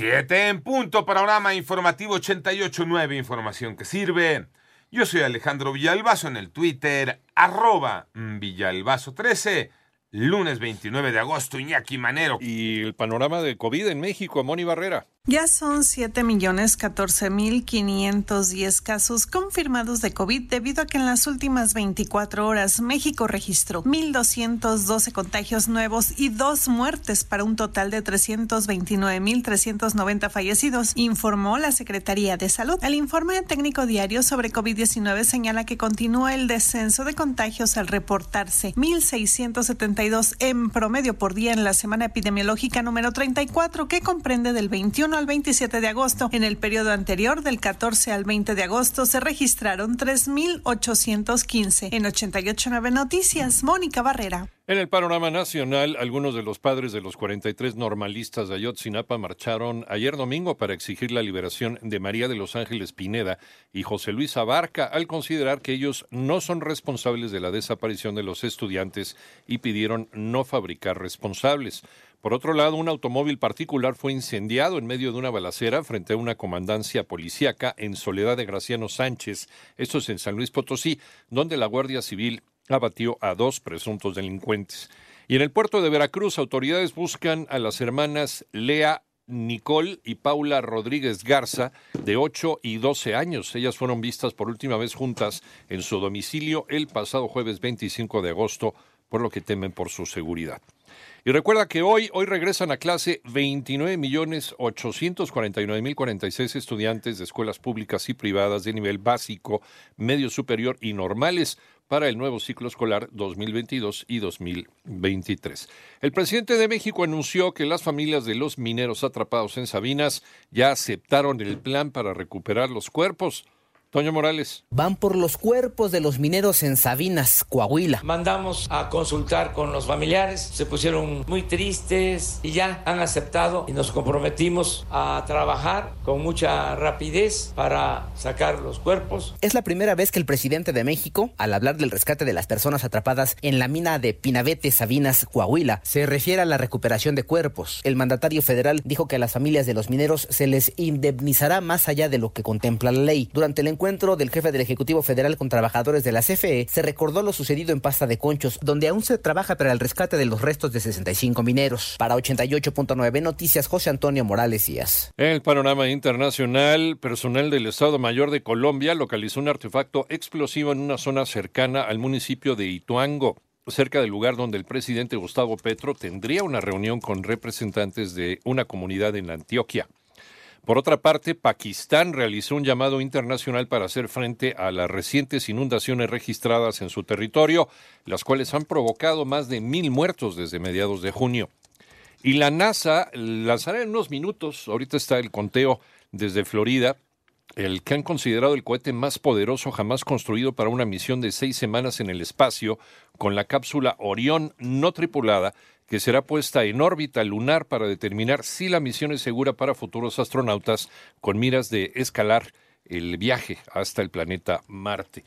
Siete en punto, panorama informativo 88.9, información que sirve. Yo soy Alejandro Villalbazo en el Twitter, arroba Villalbazo13 lunes 29 de agosto, Iñaki Manero. Y el panorama de COVID en México, Moni Barrera. Ya son 7.014.510 casos confirmados de COVID debido a que en las últimas 24 horas México registró 1.212 contagios nuevos y dos muertes para un total de 329.390 fallecidos, informó la Secretaría de Salud. El informe técnico diario sobre COVID-19 señala que continúa el descenso de contagios al reportarse 1.672 en promedio por día en la semana epidemiológica número 34 que comprende del 21 al 27 de agosto. En el periodo anterior, del 14 al 20 de agosto, se registraron 3.815. En 889 Noticias, Mónica Barrera. En el panorama nacional, algunos de los padres de los 43 normalistas de Ayotzinapa marcharon ayer domingo para exigir la liberación de María de los Ángeles Pineda y José Luis Abarca al considerar que ellos no son responsables de la desaparición de los estudiantes y pidieron no fabricar responsables. Por otro lado, un automóvil particular fue incendiado en medio de una balacera frente a una comandancia policíaca en Soledad de Graciano Sánchez, esto es en San Luis Potosí, donde la Guardia Civil abatió a dos presuntos delincuentes. Y en el puerto de Veracruz, autoridades buscan a las hermanas Lea Nicole y Paula Rodríguez Garza, de 8 y 12 años. Ellas fueron vistas por última vez juntas en su domicilio el pasado jueves 25 de agosto, por lo que temen por su seguridad. Y recuerda que hoy, hoy regresan a clase 29.849.046 estudiantes de escuelas públicas y privadas de nivel básico, medio superior y normales para el nuevo ciclo escolar 2022 y 2023. El presidente de México anunció que las familias de los mineros atrapados en Sabinas ya aceptaron el plan para recuperar los cuerpos. Toño Morales. Van por los cuerpos de los mineros en Sabinas, Coahuila. Mandamos a consultar con los familiares, se pusieron muy tristes y ya han aceptado y nos comprometimos a trabajar con mucha rapidez para sacar los cuerpos. Es la primera vez que el presidente de México, al hablar del rescate de las personas atrapadas en la mina de Pinavete, Sabinas, Coahuila, se refiere a la recuperación de cuerpos. El mandatario federal dijo que a las familias de los mineros se les indemnizará más allá de lo que contempla la ley. Durante el encuentro del jefe del Ejecutivo Federal con trabajadores de la CFE, se recordó lo sucedido en Pasta de Conchos, donde aún se trabaja para el rescate de los restos de 65 mineros. Para 88.9 Noticias, José Antonio Morales Díaz. El panorama internacional, personal del Estado Mayor de Colombia localizó un artefacto explosivo en una zona cercana al municipio de Ituango cerca del lugar donde el presidente Gustavo Petro tendría una reunión con representantes de una comunidad en Antioquia. Por otra parte, Pakistán realizó un llamado internacional para hacer frente a las recientes inundaciones registradas en su territorio, las cuales han provocado más de mil muertos desde mediados de junio. Y la NASA lanzará en unos minutos, ahorita está el conteo desde Florida, el que han considerado el cohete más poderoso jamás construido para una misión de seis semanas en el espacio, con la cápsula Orión no tripulada, que será puesta en órbita lunar para determinar si la misión es segura para futuros astronautas con miras de escalar el viaje hasta el planeta Marte.